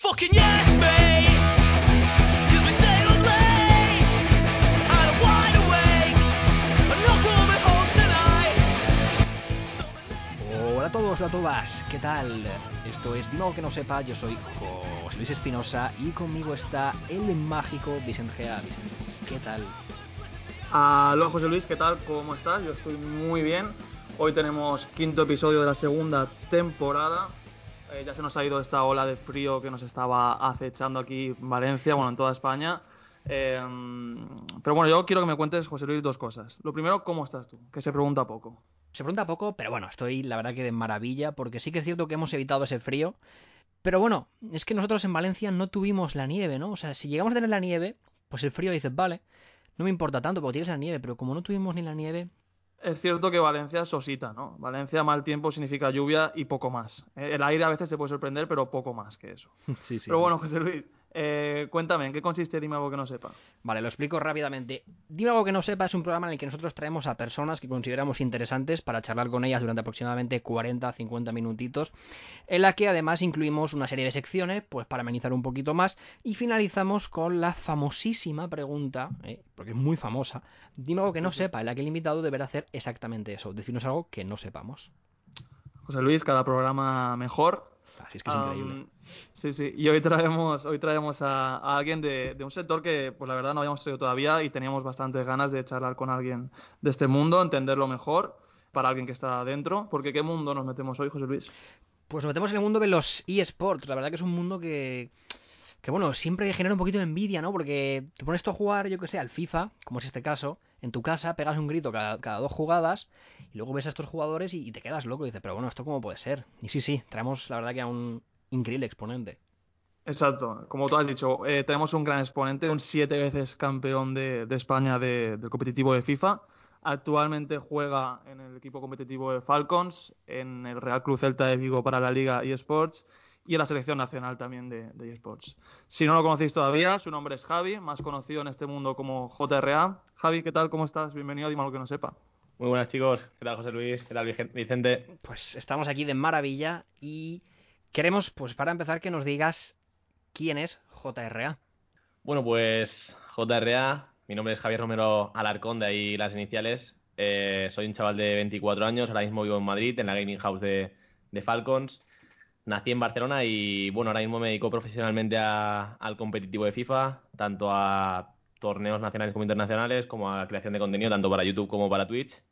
Fucking yes, mate! 'Cause we stay up late and I'm wide awake. I'm not coming home tonight. Hola a todos, hola a todas, ¿qué tal? Esto es algo que no sepa, yo soy José Luis Espinosa y conmigo está el mágico Vicente Gea. Vicente, ¿qué tal? Aló José Luis, ¿qué tal? ¿Cómo estás? Yo estoy muy bien. Hoy tenemos quinto episodio de la segunda temporada. Eh, ya se nos ha ido esta ola de frío que nos estaba acechando aquí en Valencia, bueno, en toda España. Eh, pero bueno, yo quiero que me cuentes, José Luis, dos cosas. Lo primero, ¿cómo estás tú? Que se pregunta poco. Se pregunta poco, pero bueno, estoy la verdad que de maravilla, porque sí que es cierto que hemos evitado ese frío. Pero bueno, es que nosotros en Valencia no tuvimos la nieve, ¿no? O sea, si llegamos a tener la nieve, pues el frío dices, vale, no me importa tanto porque tienes la nieve, pero como no tuvimos ni la nieve, Es cierto que Valencia sosita, ¿no? Valencia mal tiempo significa lluvia y poco más. El aire a veces te puede sorprender, pero poco más que eso. sí, sí. pero bueno, José Luis, eh, cuéntame, ¿en qué consiste Dime algo que no sepa? Vale, lo explico rápidamente. Dime algo que no sepa, es un programa en el que nosotros traemos a personas que consideramos interesantes para charlar con ellas durante aproximadamente 40-50 minutitos, en la que además incluimos una serie de secciones, pues para amenizar un poquito más, y finalizamos con la famosísima pregunta, eh, porque es muy famosa, dime algo que no sepa, en la que el invitado deberá hacer exactamente eso, decirnos algo que no sepamos. José Luis, cada programa mejor. Así es que es Am, increíble. Sí, sí. Y hoy traemos, hoy traemos a, a alguien de, de un sector que, pues la verdad, no habíamos traído todavía y teníamos bastantes ganas de charlar con alguien de este mundo, entenderlo mejor para alguien que está adentro. Porque ¿qué mundo nos metemos hoy, José Luis? Pues nos metemos en el mundo de los eSports. La verdad que es un mundo que. Que bueno, siempre genera un poquito de envidia, ¿no? Porque te pones tú a jugar, yo que sé, al FIFA, como es este caso, en tu casa, pegas un grito cada, cada dos jugadas, y luego ves a estos jugadores y, te quedas loco y dices, pero bueno, ¿esto cómo puede ser? Y sí, sí, traemos la verdad que a un increíble exponente. Exacto. Como tú has dicho, eh, tenemos un gran exponente, un siete veces campeón de, de España de- del competitivo de FIFA. Actualmente juega en el equipo competitivo de Falcons, en el Real Club Celta de Vigo para la Liga eSports y en la selección nacional también de, de eSports. Si no lo conocéis todavía, su nombre es Javi, más conocido en este mundo como JRA. Javi, ¿qué tal? ¿Cómo estás? Bienvenido a Dime algo que no sepa. Muy buenas chicos, ¿qué tal José Luis? ¿Qué tal Vicente? Pues estamos aquí de maravilla y queremos, pues para empezar, que nos digas quién es JRA. Bueno, pues JRA, mi nombre es Javier Romero Alarcón, de ahí las iniciales. Eh, soy un chaval de 24 años, ahora mismo vivo en Madrid, en la gaming house de, de Falcons. Nací en Barcelona y bueno, ahora mismo me dedico profesionalmente a- al competitivo de FIFA, tanto a torneos nacionales como internacionales, como a creación de contenido, tanto para YouTube como para Twitch.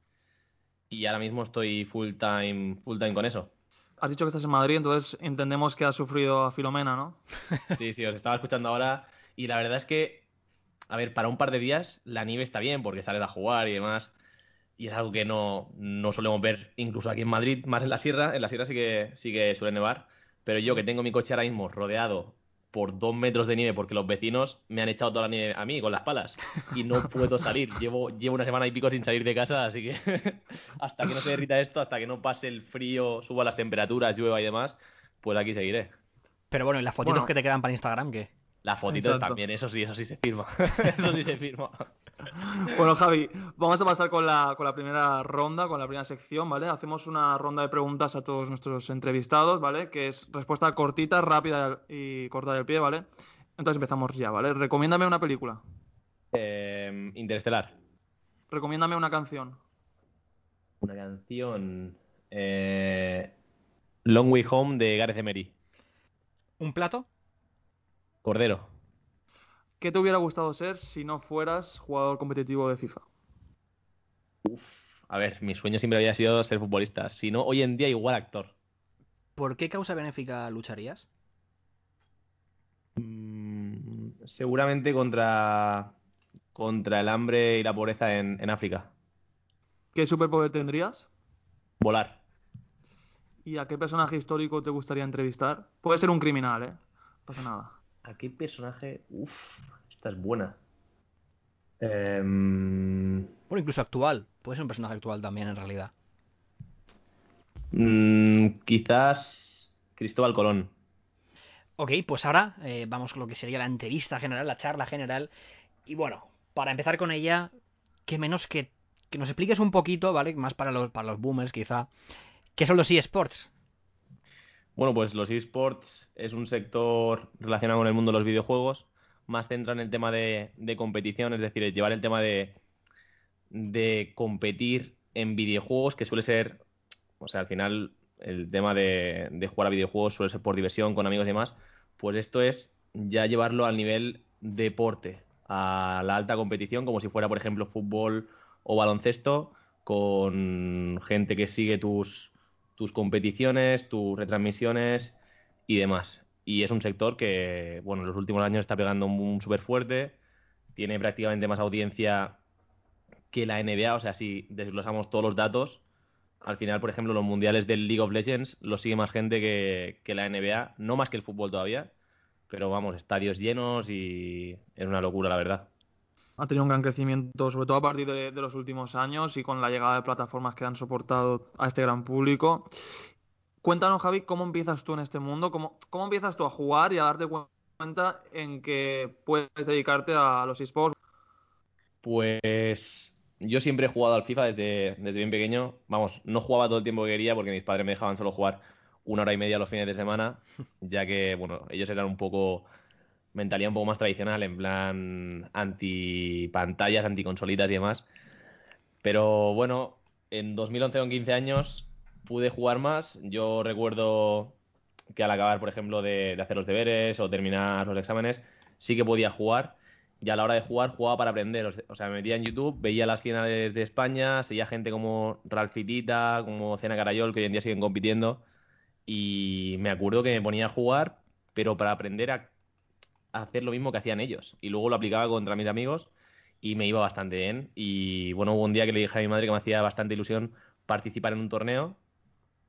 Y ahora mismo estoy full time, full time con eso. Has dicho que estás en Madrid, entonces entendemos que has sufrido a Filomena, ¿no? Sí, sí, os estaba escuchando ahora y la verdad es que, a ver, para un par de días la nieve está bien porque sales a jugar y demás y es algo que no, no solemos ver incluso aquí en Madrid, más en la sierra, en la sierra sí que, sí que suele nevar, pero yo que tengo mi coche ahora mismo rodeado por dos metros de nieve porque los vecinos me han echado toda la nieve a mí con las palas y no puedo salir, llevo, llevo una semana y pico sin salir de casa, así que hasta que no se derrita esto, hasta que no pase el frío, suba las temperaturas, llueva y demás, pues aquí seguiré. Pero bueno, ¿y las fotitos Bueno. que te quedan para Instagram qué? Las fotitos Exacto. también, eso sí, eso sí se firma. eso sí se firma. Bueno, Javi, vamos a pasar con la, con la primera ronda, con la primera sección, ¿vale? Hacemos una ronda de preguntas a todos nuestros entrevistados, ¿vale? Que es respuesta cortita, rápida y corta del pie, ¿vale? Entonces empezamos ya, ¿vale? Recomiéndame una película. Eh, Interestelar. Recomiéndame una canción. Una canción. eh, Long Way Home de Gareth Emery. ¿Un plato? Cordero. ¿Qué te hubiera gustado ser si no fueras jugador competitivo de FIFA? A ver, mi sueño siempre había sido ser futbolista. Si no, hoy en día igual actor. ¿Por qué causa benéfica lucharías? Mm, seguramente contra. Contra el hambre y la pobreza en, en África. ¿Qué superpoder tendrías? Volar. ¿Y a qué personaje histórico te gustaría entrevistar? Puede ser un criminal, ¿eh? No pasa nada. ¿A qué personaje? Uf, esta es buena. Em, Bueno, incluso actual. Puede ser un personaje actual también, en realidad. mm, quizás Cristóbal Colón. Ok, pues ahora eh, vamos con lo que sería la entrevista general, la charla general. Y bueno, para empezar con ella, que menos que, que nos expliques un poquito, ¿vale? Más para los, para los boomers, quizá. ¿Qué son los eSports? Bueno, pues los esports es un sector relacionado con el mundo de los videojuegos, más centrado en el tema de, de competición, es decir, llevar el tema de, de competir en videojuegos, que suele ser, o sea, al final el tema de, de jugar a videojuegos suele ser por diversión, con amigos y demás, pues esto es ya llevarlo al nivel deporte, a la alta competición, como si fuera, por ejemplo, fútbol o baloncesto, con gente que sigue tus, tus competiciones, tus retransmisiones y demás. Y es un sector que, bueno, en los últimos años está pegando un súper fuerte, tiene prácticamente más audiencia que la NBA, o sea, si desglosamos todos los datos, al final, por ejemplo, los mundiales del League of Legends los sigue más gente que, que la NBA, no más que el fútbol todavía, pero vamos, estadios llenos y es una locura, la verdad. Ha tenido un gran crecimiento, sobre todo a partir de, los últimos años y con la llegada de plataformas que han soportado a este gran público. Cuéntanos, Javi, cómo empiezas tú en este mundo, cómo, cómo empiezas tú a jugar y a darte cuenta en que puedes dedicarte a los esports. Pues yo siempre he jugado al FIFA desde, desde bien pequeño. Vamos, no jugaba todo el tiempo que quería porque mis padres me dejaban solo jugar una hora y media los fines de semana, ya que, bueno, ellos eran un poco mentalidad un poco más tradicional, en plan anti pantallas, anti consolitas y demás. Pero bueno, en 2011 con 15 años pude jugar más. Yo recuerdo que al acabar, por ejemplo, de, de hacer los deberes o terminar los exámenes, sí que podía jugar. Y a la hora de jugar, jugaba para aprender. O sea, me metía en YouTube, veía las finales de España, seguía gente como Ralfitita, como Cena Carayol, que hoy en día siguen compitiendo. Y me acuerdo que me ponía a jugar, pero para aprender a a hacer lo mismo que hacían ellos. Y luego lo aplicaba contra mis amigos y me iba bastante bien. Y bueno, hubo un día que le dije a mi madre que me hacía bastante ilusión participar en un torneo,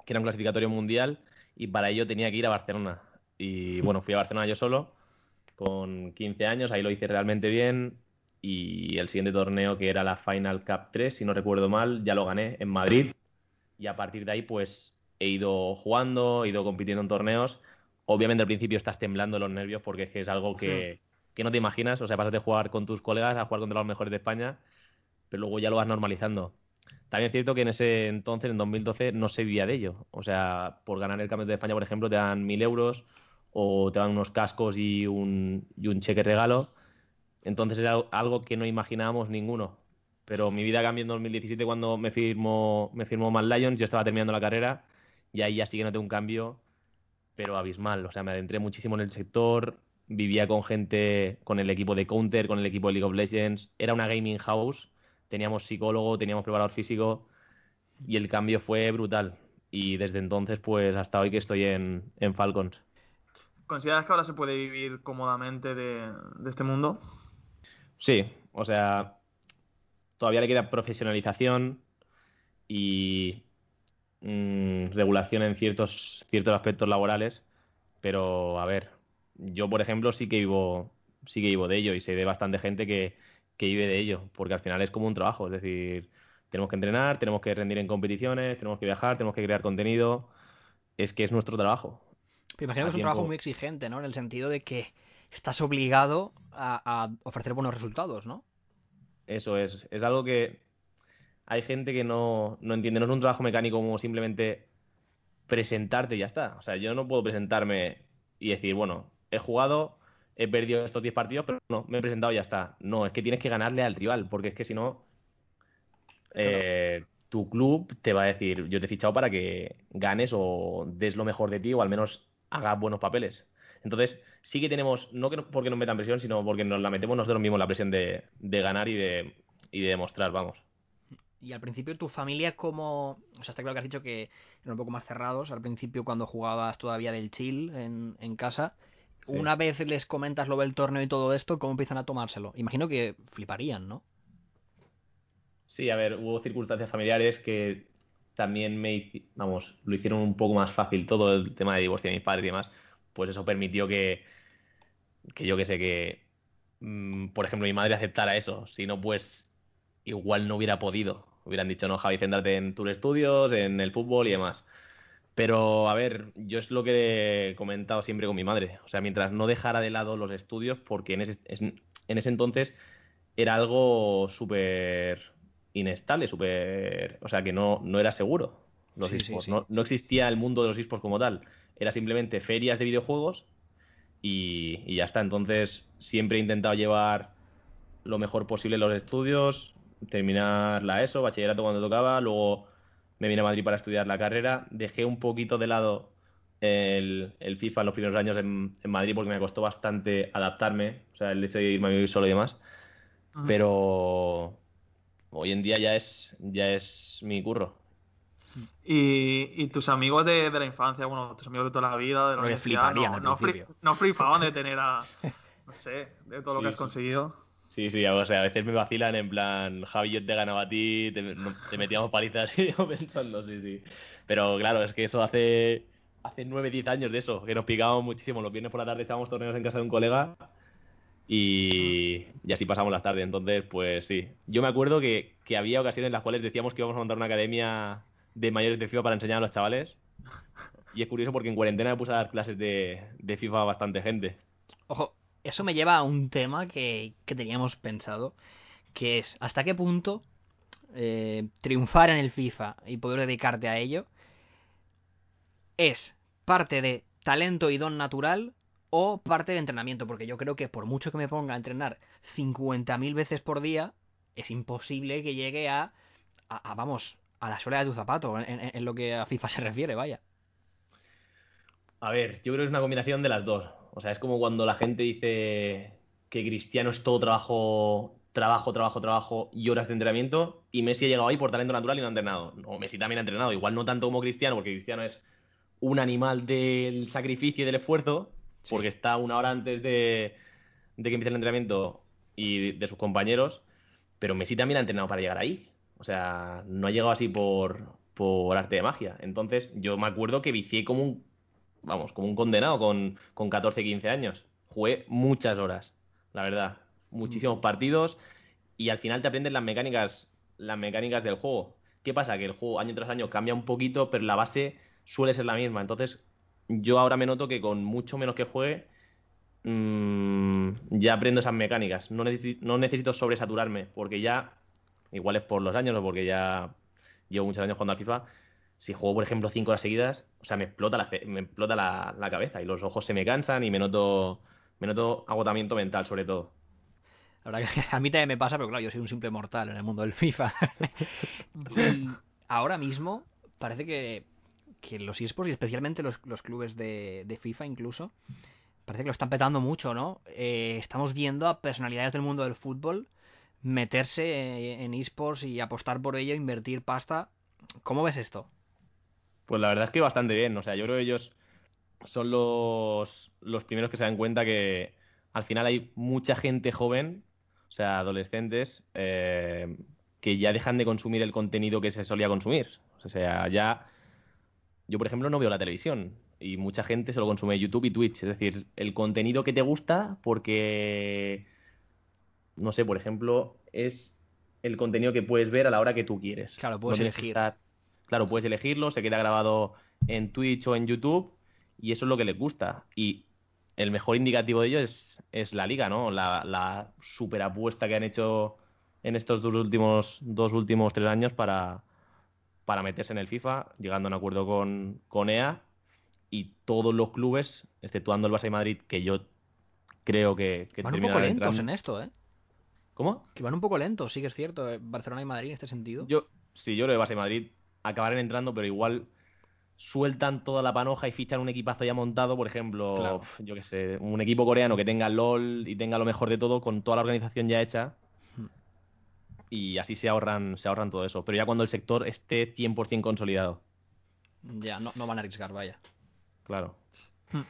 que era un clasificatorio mundial, y para ello tenía que ir a Barcelona. Y bueno, fui a Barcelona yo solo, con 15 años, ahí lo hice realmente bien. Y el siguiente torneo, que era la Final Cup 3, si no recuerdo mal, ya lo gané en Madrid. Y a partir de ahí, pues he ido jugando, he ido compitiendo en torneos obviamente al principio estás temblando los nervios porque es que es algo que, sí. que, no te imaginas. O sea, pasas de jugar con tus colegas a jugar contra los mejores de España, pero luego ya lo vas normalizando. También es cierto que en ese entonces, en 2012, no se vivía de ello. O sea, por ganar el Campeonato de España, por ejemplo, te dan mil euros o te dan unos cascos y un, y un cheque regalo. Entonces era algo que no imaginábamos ninguno. Pero mi vida cambió en 2017 cuando me firmó, me firmó Mad Lions, yo estaba terminando la carrera y ahí ya sí que noté un cambio pero abismal. O sea, me adentré muchísimo en el sector, vivía con gente, con el equipo de Counter, con el equipo de League of Legends. Era una gaming house, teníamos psicólogo, teníamos preparador físico y el cambio fue brutal. Y desde entonces, pues hasta hoy que estoy en, en Falcons. ¿Consideras que ahora se puede vivir cómodamente de, de este mundo? Sí, o sea, todavía le queda profesionalización y mmm, regulación en ciertos, ciertos aspectos laborales, pero a ver, yo por ejemplo sí que vivo, sí que vivo de ello y sé de bastante gente que, que vive de ello, porque al final es como un trabajo, es decir, tenemos que entrenar, tenemos que rendir en competiciones, tenemos que viajar, tenemos que crear contenido, es que es nuestro trabajo. Pero imagino que es un trabajo muy exigente, ¿no? En el sentido de que estás obligado a, a ofrecer buenos resultados, ¿no? Eso es, es algo que hay gente que no, no, entiende. No es un trabajo mecánico como simplemente presentarte y ya está. O sea, yo no puedo presentarme y decir, bueno, he jugado, he perdido estos 10 partidos, pero no, me he presentado y ya está. No, es que tienes que ganarle al rival, porque es que si no, eh, tu club te va a decir, yo te he fichado para que ganes o des lo mejor de ti o al menos hagas buenos papeles. Entonces, sí que tenemos, no que porque nos metan presión, sino porque nos la metemos nosotros mismos la presión de, de ganar y de, y de demostrar, vamos. Y al principio tu familia como... O sea, está claro que has dicho que eran un poco más cerrados. Al principio cuando jugabas todavía del chill en, en casa. Sí. Una vez les comentas lo del torneo y todo esto, ¿cómo empiezan a tomárselo? Imagino que fliparían, ¿no? Sí, a ver, hubo circunstancias familiares que también me... Vamos, lo hicieron un poco más fácil todo el tema de divorcio de mis padres y demás. Pues eso permitió que que yo que sé que, mm, por ejemplo, mi madre aceptara eso. Si no, pues igual no hubiera podido. Hubieran dicho, no, Javi, céntrate en tus estudios, en el fútbol y demás. Pero, a ver, yo es lo que he comentado siempre con mi madre. O sea, mientras no dejara de lado los estudios, porque en ese, es- en ese entonces era algo súper inestable, súper... O sea, que no, no era seguro los Sí, sí, esports. sí. No, no existía el mundo de los esports como tal. Era simplemente ferias de videojuegos y, y ya está. Entonces, siempre he intentado llevar lo mejor posible los estudios, terminar la ESO, bachillerato cuando tocaba, luego me vine a Madrid para estudiar la carrera. Dejé un poquito de lado el, el FIFA en los primeros años en, en Madrid porque me costó bastante adaptarme, o sea, el hecho de irme a vivir solo y demás. Pero hoy en día ya es, ya es mi curro. Y, y tus amigos de, de la infancia, bueno, tus amigos de toda la vida, de la que universidad, fliparían no, no, principio. no flipaban de tener a, no sé, de todo lo que has sí. conseguido. Sí, sí, o sea, a veces me vacilan en plan, Javi, yo te ganaba a ti, te, metíamos palizas y yo pensando, sí, sí. Pero claro, es que eso hace, hace 9, 10 años de eso, que nos picábamos muchísimo. Los viernes por la tarde echábamos torneos en casa de un colega y, y así pasamos las tardes. Entonces, pues sí. Yo me acuerdo que, que había ocasiones en las cuales decíamos que íbamos a montar una academia de mayores de FIFA para enseñar a los chavales. Y es curioso porque en cuarentena me puse a dar clases de, de FIFA a bastante gente. Ojo, eso me lleva a un tema que, que teníamos pensado, que es hasta qué punto eh, triunfar en el FIFA y poder dedicarte a ello es parte de talento y don natural o parte de entrenamiento, porque yo creo que por mucho que me ponga a entrenar 50.000 veces por día, es imposible que llegue a, a- vamos, a la suela de tu zapato, en- en lo que a FIFA se refiere, vaya. A ver, yo creo que es una combinación de las dos. O sea, es como cuando la gente dice que Cristiano es todo trabajo, trabajo, trabajo, trabajo y horas de entrenamiento, y Messi ha llegado ahí por talento natural y no ha entrenado. No, Messi también ha entrenado, igual no tanto como Cristiano, porque Cristiano es un animal del sacrificio y del esfuerzo, Sí. porque está una hora antes de, de que empiece el entrenamiento y de sus compañeros, pero Messi también ha entrenado para llegar ahí. O sea, no ha llegado así por, por arte de magia. Entonces, yo me acuerdo que vicié como un, vamos, como un condenado con, con 14, 15 años. Jugué muchas horas, la verdad. Muchísimos partidos y al final te aprendes las mecánicas, las mecánicas del juego. ¿Qué pasa? Que el juego año tras año cambia un poquito, pero la base suele ser la misma. Entonces, yo ahora me noto que con mucho menos que juegue, mm, ya aprendo esas mecánicas. No, no necesito sobresaturarme, porque ya, igual es por los años o porque ya llevo muchos años jugando al FIFA. Si juego, por ejemplo, cinco horas seguidas, o sea, me explota la, me explota la, la cabeza y los ojos se me cansan y me noto, me noto agotamiento mental, sobre todo. La que a mí también me pasa, pero claro, yo soy un simple mortal en el mundo del FIFA. y ahora mismo parece que, que los esports y especialmente los, los clubes de, de FIFA incluso, parece que lo están petando mucho, ¿no? Eh, estamos viendo a personalidades del mundo del fútbol meterse en esports y apostar por ello, invertir pasta. ¿Cómo ves esto? Pues la verdad es que bastante bien. O sea, yo creo que ellos son los, los primeros que se dan cuenta que al final hay mucha gente joven, o sea, adolescentes, eh, que ya dejan de consumir el contenido que se solía consumir. O sea, ya. Yo, por ejemplo, no veo la televisión y mucha gente solo consume YouTube y Twitch. Es decir, el contenido que te gusta porque. No sé, por ejemplo, es el contenido que puedes ver a la hora que tú quieres. Claro, puedes No elegir. estar- Claro, puedes elegirlo, se queda grabado en Twitch o en YouTube y eso es lo que les gusta. Y el mejor indicativo de ello es, es la liga, ¿no? La, la super apuesta que han hecho en estos dos últimos, dos últimos tres años para, para meterse en el FIFA, llegando a un acuerdo con, con EA y todos los clubes, exceptuando el Barça y Madrid, que yo creo que, que Van un poco lentos entrando. en esto, ¿eh? ¿Cómo? Que van un poco lentos, sí que es cierto. eh, Barcelona y Madrid en este sentido. Yo, sí, yo creo que Barça y Madrid acabarán entrando, pero igual sueltan toda la panoja y fichan un equipazo ya montado, por ejemplo, Claro. yo qué sé, un equipo coreano que tenga LOL y tenga lo mejor de todo con toda la organización ya hecha. Hmm. Y así se ahorran, se ahorran todo eso. Pero ya cuando el sector esté 100% consolidado, Ya, no, no van a arriesgar, vaya. claro.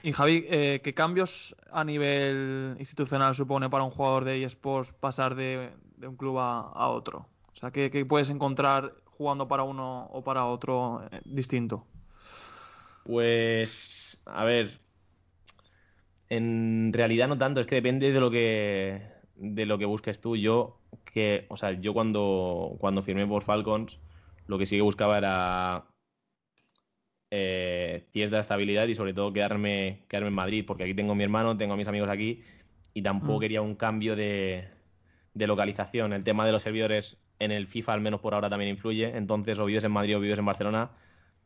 Y Javi, eh, ¿qué cambios a nivel institucional supone para un jugador de eSports pasar de, de un club a, a otro? O sea, ¿qué, qué puedes encontrar jugando para uno o para otro eh, distinto? Pues, a ver, En realidad no tanto, es que depende de lo que de lo que busques tú. Yo que, o sea, yo cuando, cuando firmé por Falcons, lo que sí que buscaba era eh, cierta estabilidad y sobre todo quedarme, quedarme en Madrid, porque aquí tengo a mi hermano, tengo a mis amigos aquí y tampoco Mm. quería un cambio de, de localización. El tema de los servidores en el FIFA, al menos por ahora, también influye. Entonces, o vives en Madrid o vives en Barcelona,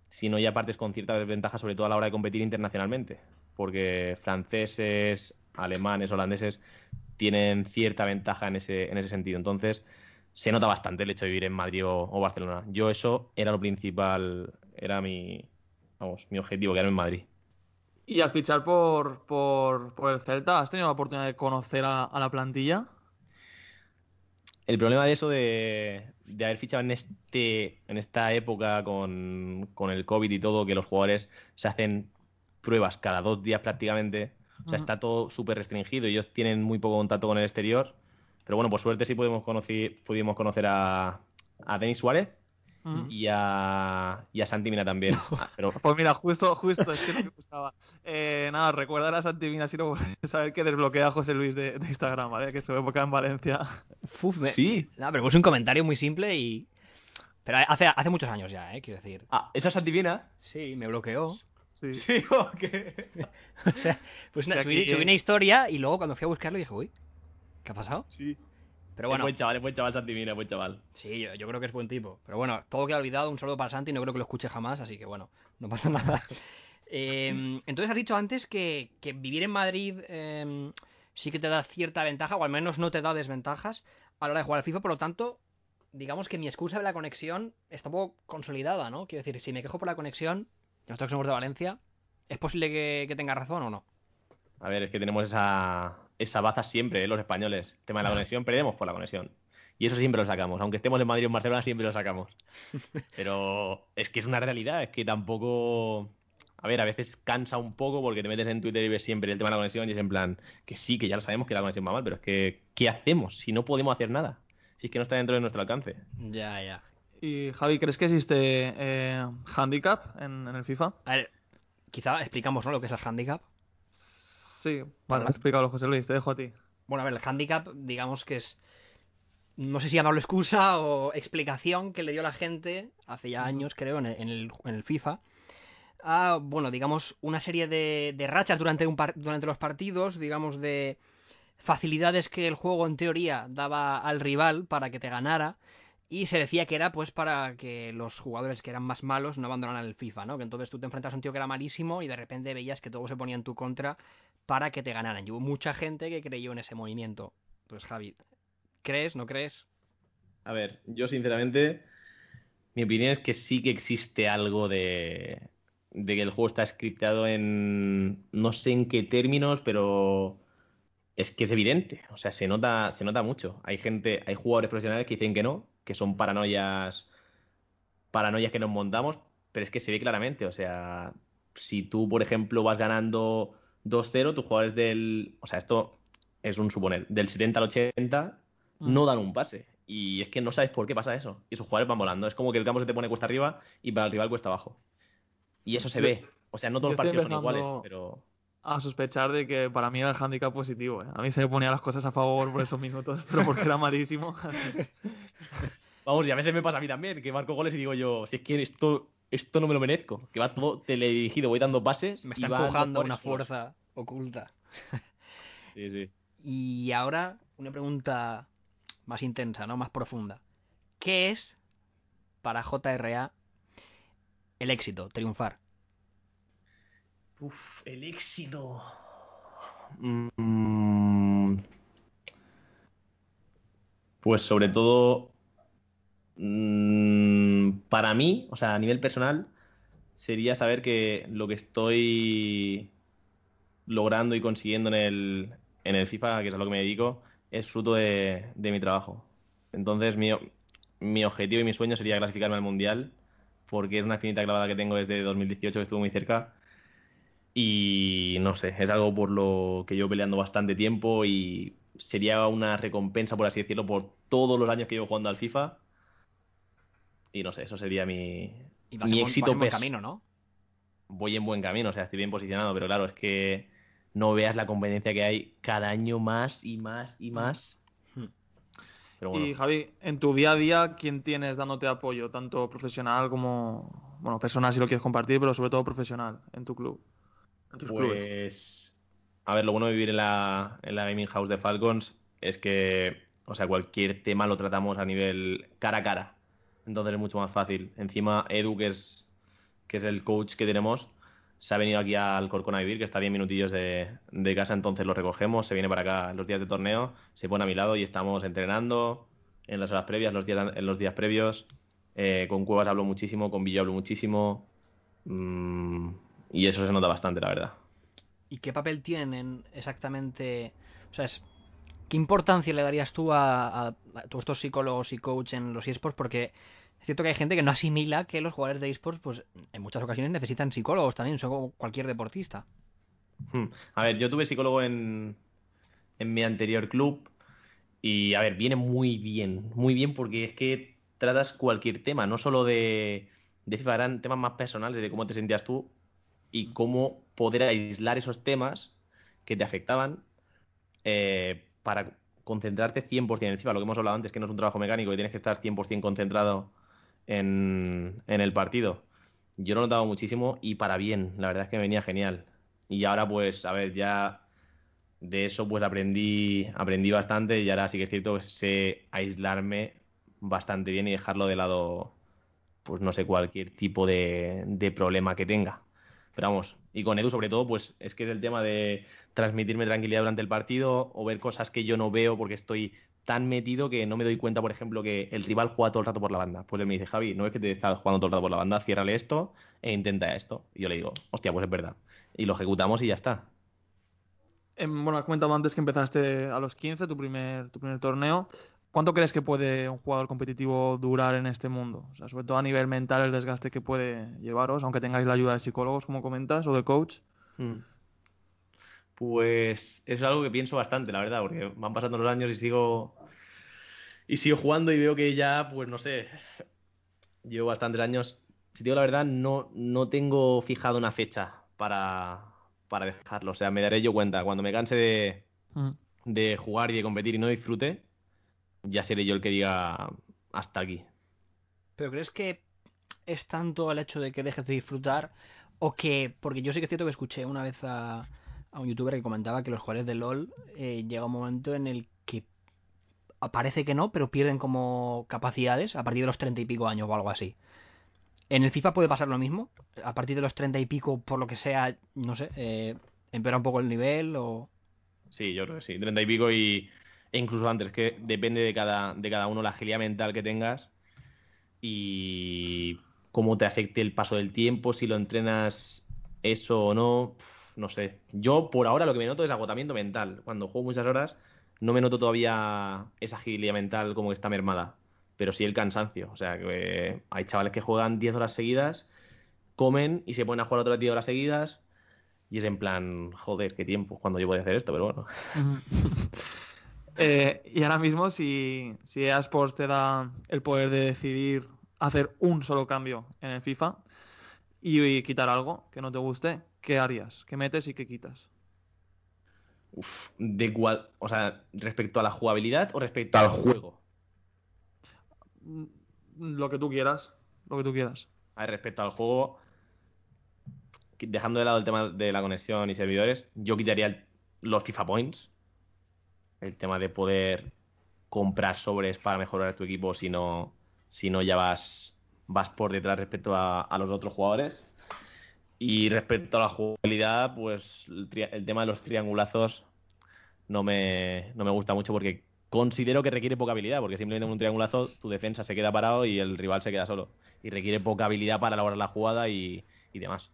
si no ya partes con cierta desventaja, sobre todo a la hora de competir internacionalmente, porque franceses, alemanes, holandeses tienen cierta ventaja en ese, en ese sentido. Entonces, se nota bastante el hecho de vivir en Madrid o, Barcelona. Yo eso era lo principal, era mi, vamos, mi objetivo, quedarme en Madrid. Y al fichar por, por, por el Celta, ¿has tenido la oportunidad de conocer a, a la plantilla? El problema de eso de, de haber fichado en este en esta época con, con el COVID y todo, que los jugadores se hacen pruebas cada dos días prácticamente, o sea, está todo súper restringido y ellos tienen muy poco contacto con el exterior. Pero bueno, por suerte sí pudimos conocer, pudimos conocer a, a Denis Suárez Y a, y a Santi Mina también. Ah, Pero Pues mira, justo, justo, es que es lo que buscaba. Eh, nada, recuerda a Santi Mina, si no saber que desbloquea a José Luis de, de Instagram, ¿vale? Que su época en Valencia. Uf, me- sí. No, pero puse un comentario muy simple y. Pero hace, hace muchos años ya, ¿eh? Quiero decir. Ah, ¿esa es Santi Mina? Sí, me bloqueó. Sí. Sí, ¿o qué? O sea, pues una- subí una historia y luego cuando fui a buscarlo dije, uy, ¿qué ha pasado? Sí. Pero Es bueno, buen chaval, es buen chaval Santi Mina, buen chaval. sí, yo, yo creo que es buen tipo. Pero bueno, todo queda olvidado, un saludo para Santi, no creo que lo escuche jamás, así que bueno, no pasa nada. Eh, entonces has dicho antes que, que vivir en Madrid eh, sí que te da cierta ventaja, o al menos no te da desventajas a la hora de jugar al FIFA, por lo tanto, digamos que mi excusa de la conexión está un poco consolidada, ¿no? Quiero decir, si me quejo por la conexión, nosotros que somos de Valencia, ¿es posible que, que tenga razón o no? A ver, es que tenemos esa, esa baza siempre, ¿eh? los españoles. El tema de la conexión, perdemos por la conexión. Y eso siempre lo sacamos. Aunque estemos en Madrid o en Barcelona, siempre lo sacamos. Pero es que es una realidad, es que tampoco. A ver, a veces cansa un poco porque te metes en Twitter y ves siempre el tema de la conexión y es en plan que sí, que ya lo sabemos que la conexión va mal, pero es que, ¿qué hacemos si no podemos hacer nada? Si es que no está dentro de nuestro alcance. Ya, ya. Y Javi, ¿crees que existe eh, handicap en, en el FIFA? A ver, quizá explicamos, ¿no? Lo que es el handicap. Sí, vale, explícalo, José Luis, te dejo a ti. Bueno, a ver, el handicap, digamos que es. No sé si llamarlo excusa o explicación que le dio la gente hace ya años, creo, en el, en el, en el FIFA. A, bueno, digamos, una serie de, de rachas durante, un par- durante los partidos, digamos, de facilidades que el juego en teoría daba al rival para que te ganara. Y se decía que era pues para que los jugadores que eran más malos no abandonaran el FIFA, ¿no? Que entonces tú te enfrentas a un tío que era malísimo y de repente veías que todo se ponía en tu contra para que te ganaran. Y hubo mucha gente que creyó en ese movimiento. Pues Javi, ¿crees? ¿No crees? A ver, yo sinceramente, mi opinión es que sí que existe algo de, de que el juego está scriptado en no sé en qué términos, pero es que es evidente. O sea, se nota, se nota mucho. Hay gente, hay jugadores profesionales que dicen que no, que son paranoias, paranoias que nos montamos, pero es que se ve claramente. O sea, si tú, por ejemplo, vas ganando 2-0, tus jugadores del. O sea, esto es un suponer, del 70 al 80 no dan un pase. Y es que no sabes por qué pasa eso. Y sus jugadores van volando. Es como que el campo se te pone cuesta arriba y para el rival cuesta abajo. Y eso se Yo- ve. O sea, no todos los partidos son iguales, pero. A sospechar de que para mí era el handicap positivo. ¿eh? A mí se me ponían las cosas a favor por esos minutos, pero porque era malísimo. Vamos, y a veces me pasa a mí también, que marco goles y digo yo, si es que esto, esto no me lo merezco. Que va todo teledirigido, voy dando pases. Me está empujando una fuerza oculta. Sí, sí. Y ahora, una pregunta más intensa, ¿no? Más profunda. ¿Qué es para JRA el éxito, triunfar? El éxito. Mm, Pues sobre todo, mm, para mí, o sea, a nivel personal, sería saber que lo que estoy logrando y consiguiendo en el, en el FIFA, que es a lo que me dedico, es fruto de, de mi trabajo. Entonces, mi, mi objetivo y mi sueño sería clasificarme al Mundial, porque es una espinita clavada que tengo desde 2018, que estuve muy cerca. Y no sé, es algo por lo que llevo peleando bastante tiempo y sería una recompensa, por así decirlo, por todos los años que llevo jugando al FIFA. Y no sé, eso sería mi, Y vas mi en éxito vas en buen camino, ¿no? Voy en buen camino, o sea, estoy bien posicionado, pero claro, es que no veas la competencia que hay cada año más y más y más. Hmm. Pero bueno, Y Javi, en tu día a día, ¿quién tienes dándote apoyo, tanto profesional como, bueno, personal si lo quieres compartir, pero sobre todo profesional en tu club? Pues, a ver, lo bueno de vivir en la, en la Gaming House de Falcons es que, o sea, cualquier tema lo tratamos a nivel cara a cara. Entonces es mucho más fácil. Encima, Edu, que es, que es el coach que tenemos, se ha venido aquí al Corcón a vivir, que está a 10 minutillos de, de casa, entonces lo recogemos, se viene para acá los días de torneo, se pone a mi lado y estamos entrenando en las horas previas, los días, en los días previos. Eh, con Cuevas hablo muchísimo, con Villo hablo muchísimo. mm, y eso se nota bastante, la verdad. ¿Y qué papel tienen exactamente? O sea, es- ¿qué importancia le darías tú a, a- a todos estos psicólogos y coach en los esports? Porque es cierto que hay gente que no asimila que los jugadores de esports, pues en muchas ocasiones necesitan psicólogos también, son como cualquier deportista. Hmm. A ver, yo tuve psicólogo en, en mi anterior club y, a ver, viene muy bien, muy bien porque es que tratas cualquier tema, no solo de, de FIFA, eran temas más personales de cómo te sentías tú y cómo poder aislar esos temas que te afectaban eh, para concentrarte 100% en el FIFA. Lo que hemos hablado antes, que no es un trabajo mecánico y tienes que estar 100% concentrado en, en el partido. Yo lo he notado muchísimo y para bien, la verdad es que me venía genial. Y ahora pues, a ver, ya de eso pues aprendí, aprendí bastante y ahora sí que es cierto que sé aislarme bastante bien y dejarlo de lado, pues no sé, cualquier tipo de, de problema que tenga. Pero vamos, y con Edu sobre todo, pues es que es el tema de transmitirme tranquilidad durante el partido o ver cosas que yo no veo porque estoy tan metido que no me doy cuenta, por ejemplo, que el rival juega todo el rato por la banda. Pues él me dice, Javi, no es que te estás jugando todo el rato por la banda, ciérrale esto e intenta esto. Y yo le digo, hostia, pues es verdad. Y lo ejecutamos y ya está. Em, bueno, has comentado antes que empezaste a los 15, tu primer, tu primer torneo. ¿Cuánto crees que puede un jugador competitivo durar en este mundo? O sea, sobre todo a nivel mental, el desgaste que puede llevaros, aunque tengáis la ayuda de psicólogos, como comentas, o de coach. Mm. Pues es algo que pienso bastante, la verdad, porque van pasando los años y sigo y sigo jugando y veo que ya, pues no sé, llevo bastantes años. Si te digo la verdad, no, no tengo fijado una fecha para, para dejarlo. O sea, me daré yo cuenta. Cuando me canse de, Mm. de jugar y de competir y no disfrute, ya seré yo el que diga hasta aquí. ¿Pero crees que es tanto el hecho de que dejes de disfrutar o que, porque yo sí que es cierto que escuché una vez a, a un youtuber que comentaba que los jugadores de LOL eh, llega un momento en el que parece que no, pero pierden como capacidades a partir de los treinta y pico años o algo así. En el FIFA puede pasar lo mismo. A partir de los treinta y pico, por lo que sea, no sé, eh, empeora un poco el nivel o... Sí, yo creo que sí, 30 y pico y, e incluso antes, que depende de cada, de cada uno la agilidad mental que tengas y cómo te afecte el paso del tiempo, si lo entrenas eso o no, no sé. Yo por ahora lo que me noto es agotamiento mental. Cuando juego muchas horas no me noto todavía esa agilidad mental como que está mermada, pero sí el cansancio. O sea, que hay chavales que juegan 10 horas seguidas, comen y se ponen a jugar otras 10 horas seguidas. Y es en plan, joder, qué tiempo, cuando yo voy a hacer esto, pero bueno. Eh, y ahora mismo, si, si EA Sports te da el poder de decidir hacer un solo cambio en el FIFA y, y quitar algo que no te guste, ¿qué harías? ¿Qué metes y qué quitas? Uf, de cual, o sea, respecto a la jugabilidad o respecto al juego. Mm, Lo que tú quieras, lo que tú quieras. A ver, respecto al juego, dejando de lado el tema de la conexión y servidores, yo quitaría el- los FIFA Points. El tema de poder comprar sobres para mejorar tu equipo si no, si no ya vas, vas por detrás respecto a, los otros jugadores. Y respecto a la jugabilidad, pues el, tema de los triangulazos no me, no me gusta mucho porque considero que requiere poca habilidad, porque simplemente con un triangulazo tu defensa se queda parado y el rival se queda solo. Y requiere poca habilidad para elaborar la jugada y, y demás.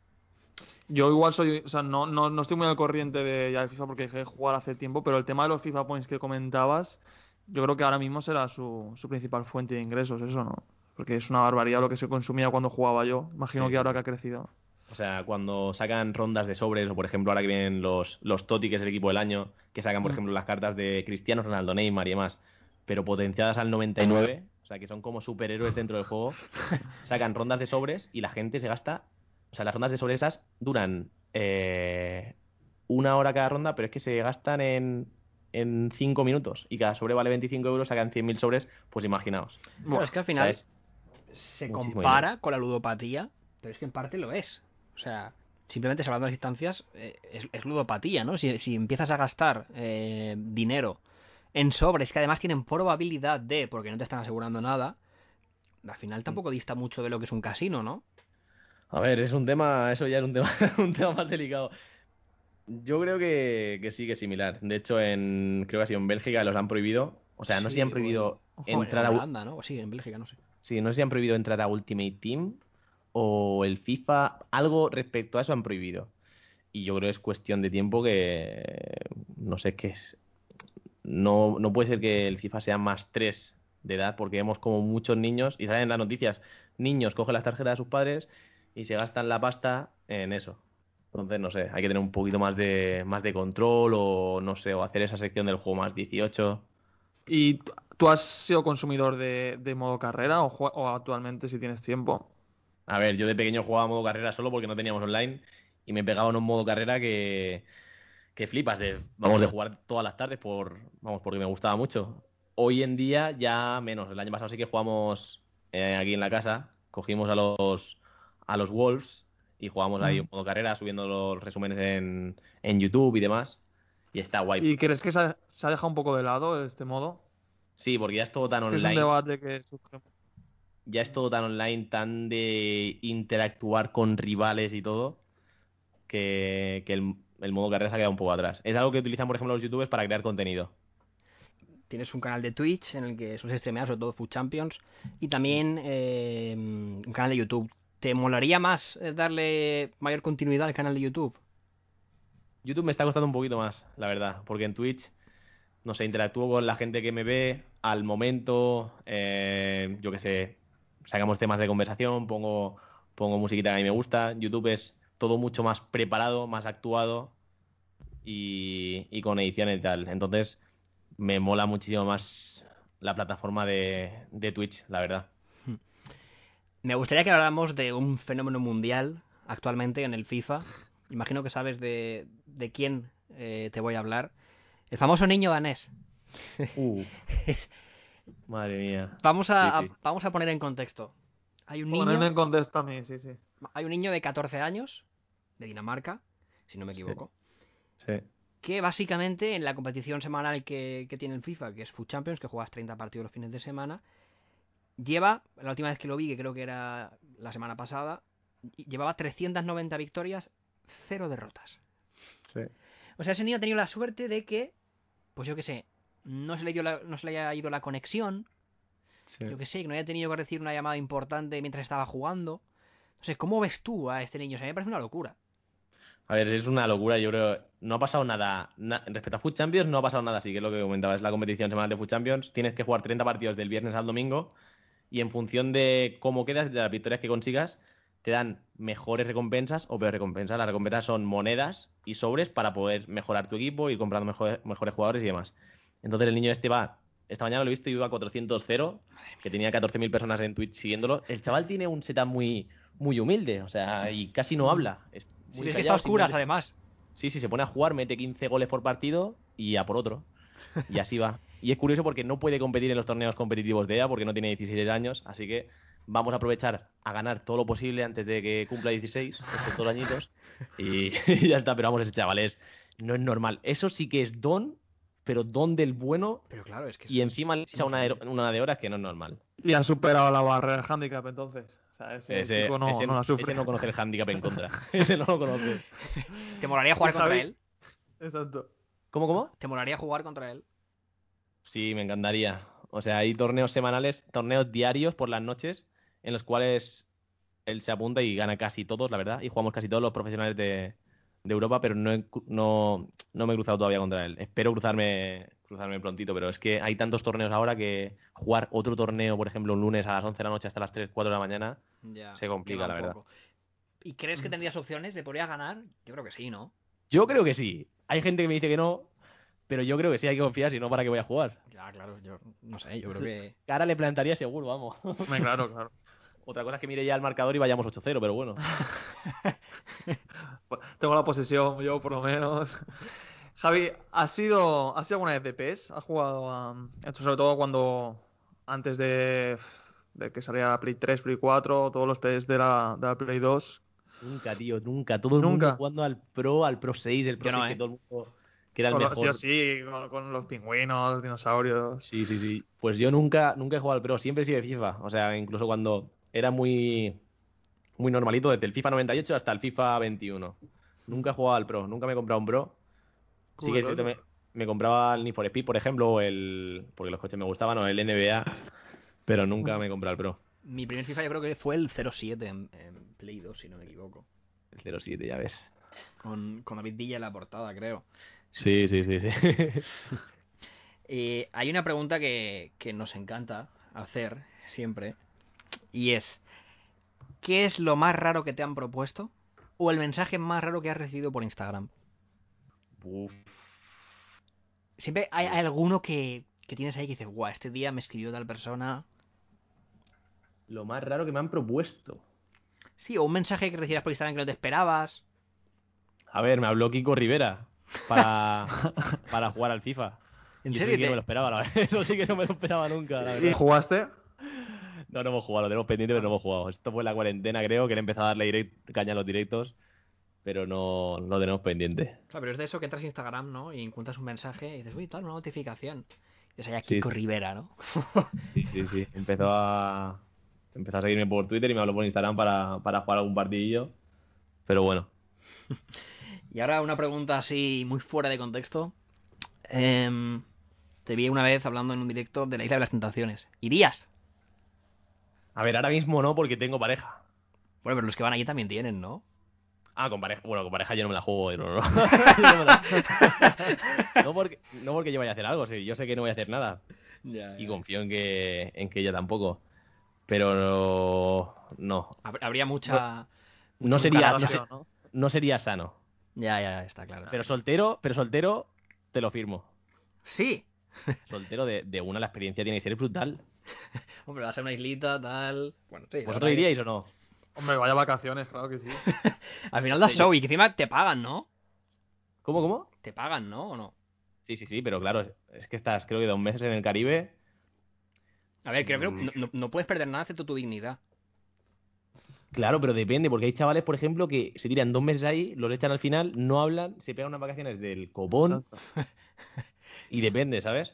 Yo igual soy, o sea, no, no, no estoy muy al corriente de ya de FIFA porque dejé de jugar hace tiempo, pero el tema de los FIFA Points que comentabas, yo creo que ahora mismo será su, su principal fuente de ingresos, eso, ¿no? Porque es una barbaridad lo que se consumía cuando jugaba yo. Imagino Sí, que ahora que ha crecido. O sea, cuando sacan rondas de sobres, o por ejemplo ahora que vienen los, los TOTI, que es el equipo del año, que sacan, por Mm. ejemplo, las cartas de Cristiano Ronaldo, Neymar y demás, pero potenciadas al 99, o sea, que son como superhéroes dentro del juego, sacan rondas de sobres y la gente se gasta. O sea, las rondas de sobres esas duran eh, una hora cada ronda, pero es que se gastan en, en 5 minutos y cada sobre vale 25 euros, sacan 100.000 sobres, pues imaginaos. Bueno, es que al O sea, final se compara con la ludopatía, pero es que en parte lo es. O sea, simplemente salvando las distancias, eh, es, es ludopatía, ¿no? Si, si empiezas a gastar eh, dinero en sobres que además tienen probabilidad de, porque no te están asegurando nada, al final tampoco dista mucho de lo que es un casino, ¿no? A ver, es un tema, eso ya es un tema, un tema más delicado. Yo creo que, que sí, que es similar. De hecho, en, creo que ha sido en Bélgica los han prohibido. O sea, no sé si han Sí, prohibido entrar en a, ¿no? Sí, en Bélgica, no sé. sí, no sé si han prohibido entrar a Ultimate Team o el FIFA. Algo respecto a eso han prohibido. Y yo creo que es cuestión de tiempo que no sé qué es. No, no puede ser que el FIFA sea más 3 de edad, porque vemos como muchos niños, y salen en las noticias, niños cogen las tarjetas de sus padres y se gastan la pasta en eso. Entonces, no sé, hay que tener un poquito más de, más de control o no sé, o hacer esa sección del juego más 18. ¿Y tú- has sido consumidor de, de modo carrera o, actualmente si tienes tiempo? A ver, yo de pequeño jugaba modo carrera solo porque no teníamos online y me pegaba en un modo carrera que, que flipas de, vamos, de jugar todas las tardes por, vamos, porque me gustaba mucho. Hoy en día ya menos. El año pasado sí que jugamos eh, aquí en la casa, cogimos a los a los Wolves y jugamos ahí Mm. un modo carrera, subiendo los resúmenes en, en YouTube y demás. Y está guay. ¿Y crees que se ha, se ha dejado un poco de lado este modo? Sí, porque ya es todo tan Es que es un online. debate que surge. ya es todo tan online, tan de interactuar con rivales y todo, que, que el, el modo carrera se ha quedado un poco atrás. Es algo que utilizan, por ejemplo, los youtubers para crear contenido. Tienes un canal de Twitch en el que sueles streamear, sobre todo Food Champions, y también eh, un canal de YouTube. ¿Te molaría más eh, darle mayor continuidad al canal de YouTube? YouTube me está costando un poquito más, la verdad, porque en Twitch, no sé, interactúo con la gente que me ve al momento, eh, yo qué sé, sacamos temas de conversación, pongo, pongo musiquita que a mí me gusta. YouTube es todo mucho más preparado, más actuado y, con edición y tal. Entonces, me mola muchísimo más la plataforma de Twitch, la verdad. Me gustaría que habláramos de un fenómeno mundial actualmente en el FIFA. Imagino que sabes de, de quién eh, te voy a hablar. El famoso niño danés. Uh. Madre mía. Vamos a, Sí, sí. a- vamos a poner en contexto. Hay un niño, en contexto a mí, sí, sí. hay un niño de 14 años, de Dinamarca, si no me equivoco, Sí. que básicamente en la competición semanal que, que tiene el FIFA, que es Food Champions, que juegas 30 partidos los fines de semana, lleva, la última vez que lo vi, que creo que era la semana pasada, llevaba 390 victorias, cero derrotas. Sí. O sea, ese niño ha tenido la suerte de que, pues yo qué sé, no se le, dio la- no se le haya ido la conexión, Sí. yo qué sé, que no haya tenido que recibir una llamada importante mientras estaba jugando. No sé, ¿cómo ves tú a este niño? O sea, a mí me parece una locura. A ver, es una locura, yo creo. No ha pasado nada. na- respecto a Food Champions, no ha pasado nada así, que es lo que comentaba. Es la competición semanal de Food Champions. Tienes que jugar 30 partidos del viernes al domingo. Y en función de cómo quedas, de las victorias que consigas, te dan mejores recompensas o peores recompensas. Las recompensas son monedas y sobres para poder mejorar tu equipo, ir comprando mejores, mejores jugadores y demás. Entonces el niño este va. Esta mañana lo he visto y iba a 400-0, que tenía 14.000 personas en Twitch siguiéndolo. El chaval tiene un setup muy, muy humilde, o sea, y casi no habla. Es muy es que está oscuras, además. Sí, sí, se pone a jugar, mete 15 goles por partido y a por otro. Y así va. Y es curioso porque no puede competir en los torneos competitivos de EA porque no tiene 16 años, así que vamos a aprovechar a ganar todo lo posible antes de que cumpla 16, estos dos añitos, y, y ya está. Pero vamos, ese chaval es, no es normal. Eso sí que es don, pero don del bueno, Pero claro, es que y encima le echa una de, imposible. una de horas que no es normal. Y ha superado la barrera del handicap entonces. O sea, ese, Ese, chico no, ese- no la sufre. ese no conoce el handicap en contra. ese no lo conoce. ¿Te molaría jugar contra él? Exacto. ¿Cómo, cómo? ¿Te molaría jugar contra él? Sí, me encantaría. O sea, hay torneos semanales, torneos diarios por las noches, en los cuales él se apunta y gana casi todos, la verdad, y jugamos casi todos los profesionales de, de Europa, pero no, he no, no me he cruzado todavía contra él. Espero cruzarme, cruzarme prontito, pero es que hay tantos torneos ahora que jugar otro torneo, por ejemplo, un lunes a las 11 de la noche hasta las 3, 4 de la mañana, Ya. Se complica, la verdad. poco. ¿Y crees que tendrías opciones? ¿Le podrías ganar? Yo creo que sí, ¿no? yo creo que sí. Hay gente que me dice que no, pero yo creo que sí hay que confiar, si no, ¿para qué voy a jugar? Ya, claro, yo no sé, yo creo que... Cara le plantaría seguro, vamos. Claro, claro. Otra cosa es que mire ya el marcador y vayamos 8-0, pero bueno. Tengo la posesión, yo por lo menos. Javi, ¿has sido, ¿has sido alguna vez de PES? ¿Has jugado a, esto sobre todo cuando antes de, de que saliera la Play 3, Play 4, todos los PES de la, de la Play 2? Nunca, tío, nunca. Todo el Nunca. mundo jugando al Pro, al Pro 6, el Pro Yo no, 6 que ¿eh? todo el mundo... Que era el Con los- mejor. sí, sí, con, con los pingüinos, los dinosaurios. Sí, sí, sí. Pues yo nunca, nunca he jugado al Pro, siempre he sido de FIFA. O sea, incluso cuando era muy, muy normalito, desde el FIFA 98 hasta el FIFA 21. Nunca he jugado al Pro, nunca me he comprado un Pro. Sí que es cierto, me, me compraba el Need for Speed, por ejemplo, o el. Porque los coches me gustaban, o el NBA, pero nunca me he comprado el Pro. Mi primer FIFA yo creo que fue el 07 en, en Play 2, si no me equivoco. El 07, ya ves. Con, con David Villa en la portada, creo. Sí, sí, sí, sí. Eh, hay una pregunta que, que nos encanta hacer siempre. Y es: ¿Qué es lo más raro que te han propuesto? ¿O el mensaje más raro que has recibido por Instagram? Uf. Siempre hay, hay alguno que, que tienes ahí que dices, guau, este día me escribió tal persona. Lo más raro que me han propuesto. Sí, o un mensaje que recibías por Instagram que no te esperabas. A ver, me habló Kiko Rivera para, para jugar al FIFA. ¿En Y serio? sí que no me lo esperaba, la verdad. Eso sí que no me lo esperaba nunca, la ¿Y verdad. jugaste? No, no hemos jugado, lo tenemos pendiente, pero no hemos jugado. Esto fue en la cuarentena, creo, que él empezó a darle direct- caña a los directos, pero no no lo tenemos pendiente. Claro, pero es de eso que entras a Instagram, ¿no? Y encuentras un mensaje y dices, uy, tal, una notificación. Y es allá Kiko sí. Rivera, ¿no? Sí, sí, sí. Empezó a, empezó a seguirme por Twitter y me habló por Instagram para, para jugar algún partidillo. Pero bueno, Y ahora una pregunta así muy fuera de contexto. Em, te vi una vez hablando en un directo de la Isla de las Tentaciones. ¿Irías? a ver, ahora mismo no, porque tengo pareja. Bueno, pero los que van allí también tienen, ¿no? Ah, con pareja. Bueno, con pareja yo no me la juego. No, no. Yo no, me la- no porque, no porque yo vaya a hacer algo, sí, yo sé que no voy a hacer nada. Y confío en que, en que ella tampoco. Pero no. Hab- Habría mucha. No mucho sería, no, no sería sano. Ya, ya, está claro. Pero soltero, pero soltero, te lo firmo. Sí. Soltero de, de una la experiencia tiene que ser brutal. Hombre, va a ser una islita, tal. Bueno, sí. ¿Vosotros iríais o no? Hombre, vaya vacaciones, claro que sí. Al final das show y que encima te pagan, ¿no? ¿Cómo, cómo? Te pagan, ¿no? ¿O no? Sí, sí, sí, pero claro, es que estás creo que dos meses en el Caribe. A ver, creo que Mm. no, no- no puedes perder nada excepto tu dignidad. Claro, pero depende, porque hay chavales, por ejemplo, que se tiran dos meses ahí, los echan al final, no hablan, se pegan unas vacaciones del copón Exacto. y depende, ¿sabes?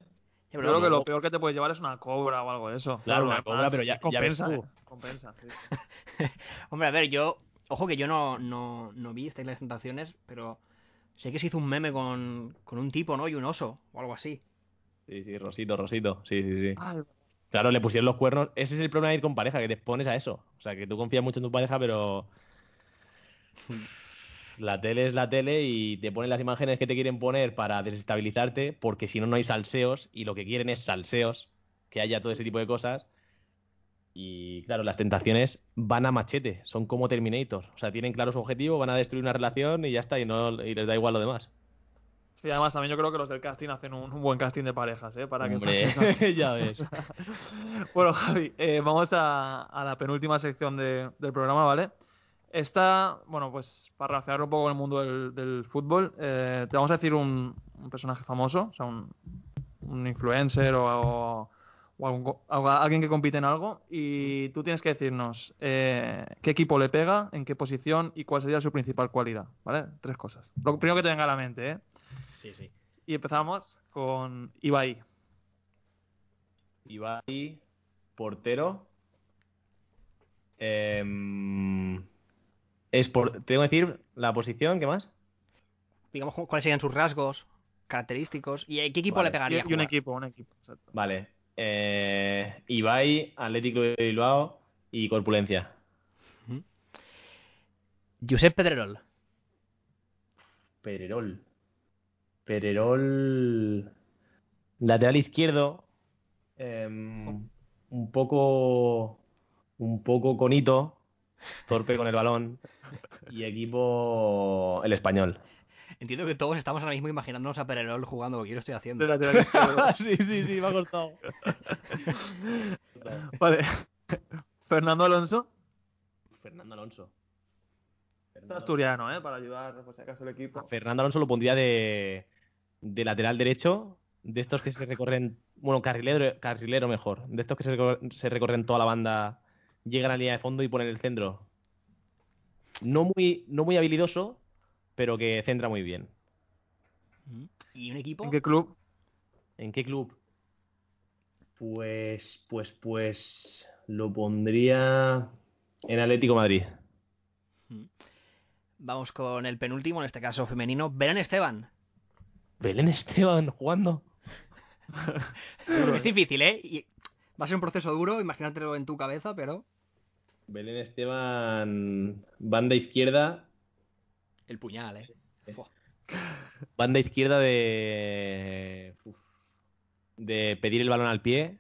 Yo creo que lo peor que te puedes llevar es una cobra o algo de eso. Claro, Pero una cobra, pero ya- ya compensa, ves tú. compensa. sí, sí. Hombre, a ver, yo. Ojo que yo no, no, no vi esta Isla de las Tentaciones, pero sé que se hizo un meme con, con un tipo, ¿no? Y un oso, o algo así. Sí, sí, Rosito, Rosito, sí, sí, sí. Claro, le pusieron los cuernos. Ese es el problema de ir con pareja, que te expones a eso. O sea, que tú confías mucho en tu pareja, pero. La tele es la tele y te ponen las imágenes que te quieren poner para desestabilizarte, porque si no, no hay salseos y lo que quieren es salseos, que haya todo ese tipo de cosas. Y claro, las tentaciones van a machete, son como Terminator. O sea, tienen claro su objetivo, van a destruir una relación y ya está, y, no, y les da igual lo demás. Sí, además también yo creo que los del casting hacen un, un buen casting de parejas, ¿eh? Para que Hombre, pasen- ya ves. Bueno, Javi, eh, vamos a, a la penúltima sección de- del programa, ¿vale? Esta, bueno, pues para relacionar un poco con el mundo del, del fútbol, eh, te vamos a decir un, un personaje famoso, o sea, un, un influencer o, o- o algún co- algo- alguien que compite en algo, y tú tienes que decirnos eh, qué equipo le pega, en qué posición y cuál sería su principal cualidad, ¿vale? Tres cosas. Lo primero que te venga a la mente, ¿eh? Sí, sí. Y empezamos con Ibai. Ibai, portero. Em, es por, tengo que decir la posición, ¿qué más? Digamos, cu- cuáles serían sus rasgos característicos y a qué equipo Vale. le pegaría. Y, y un equipo, un equipo, exacto. Vale. Eh, Ibai, Atlético de Bilbao y Corpulencia. Josep Pedrerol. Pererol. Pererol. Lateral izquierdo. em, un poco. Un poco conito. Torpe con el balón. Y equipo. El español. Entiendo que todos estamos ahora mismo imaginándonos a Pedrerol jugando lo que yo lo estoy haciendo. De lateral izquierdo. sí, sí, sí, me ha costado. Vale. Fernando Alonso. Fernando Alonso. Es Fernando, asturiano, ¿eh? Para ayudar, por si acaso, el equipo. Fernando Alonso lo pondría de, de lateral derecho, de estos que se recorren, bueno, carrilero, carrilero mejor, de estos que se, recor- se recorren toda la banda, llegan a la línea de fondo y ponen el centro. No muy, no muy habilidoso, pero que centra muy bien. ¿Y un equipo? ¿En qué club? ¿En qué club? Pues, pues, pues lo pondría en Atlético Madrid. Vamos con el penúltimo, en este caso femenino, Belén Esteban. Belén Esteban jugando. Es difícil, ¿eh? Y va a ser un proceso duro, imagínatelo en tu cabeza, pero Belén Esteban, banda izquierda, el puñal, ¿eh? Fua. banda izquierda de uf, de pedir el balón al pie,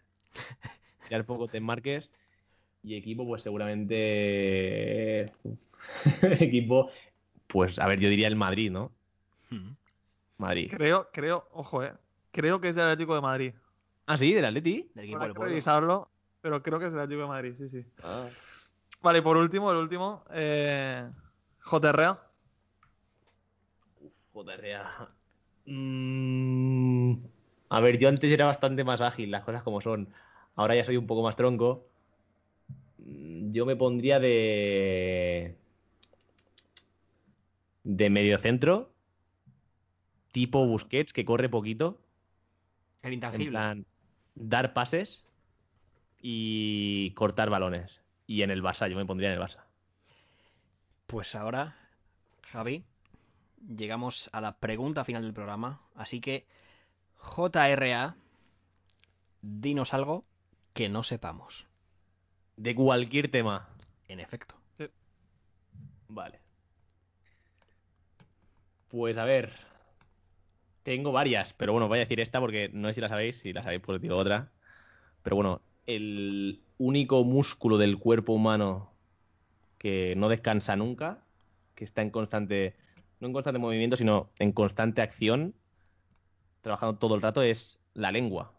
tirar poco te marques y equipo pues seguramente equipo pues a ver yo diría el Madrid, ¿no? Hmm. Madrid. Creo, creo, ojo, ¿eh? Creo que es del Atlético de Madrid. Ah, sí, del Atleti. Del equipo del revisarlo, pero creo que es del Atlético de Madrid, sí, sí. Ah. Vale, y por último, el último, eh, JRA. JRA. Mm, a ver, yo antes era bastante más ágil, las cosas como son. Ahora ya soy un poco más tronco. Mm, Yo me pondría de. de mediocentro. Tipo Busquets, que corre poquito. El En intangible. plan, dar pases y cortar balones. Y en el Barça, yo me pondría en el Barça. Pues ahora, Javi, llegamos a la pregunta final del programa. Así que, JRA, dinos algo que no sepamos. De cualquier tema. En efecto. Vale. Pues a ver. Tengo varias, pero bueno, voy a decir esta porque no sé si la sabéis. Si la sabéis, pues digo otra. Pero bueno, el único músculo del cuerpo humano que no descansa nunca, que está en constante, no en constante movimiento, sino en constante acción, trabajando todo el rato, es la lengua.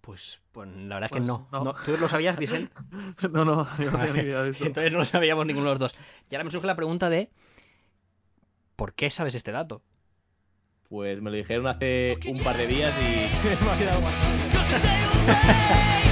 Pues, pues la verdad es Pues que no. no. No, ¿Tú lo sabías, Vicente? no, no, yo no tenía ni idea de eso. Entonces no lo sabíamos ninguno de los dos. Y ahora me surge la pregunta de ¿por qué sabes este dato? Pues me lo dijeron hace un par de días y me ha quedado más.